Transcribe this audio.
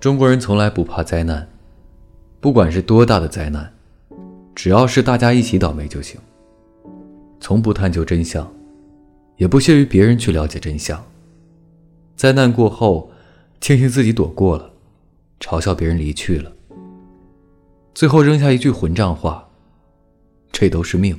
中国人从来不怕灾难，不管是多大的灾难，只要是大家一起倒霉就行。从不探究真相，也不屑于别人去了解真相。灾难过后，庆幸自己躲过了，嘲笑别人离去了，最后扔下一句混账话：“这都是命。”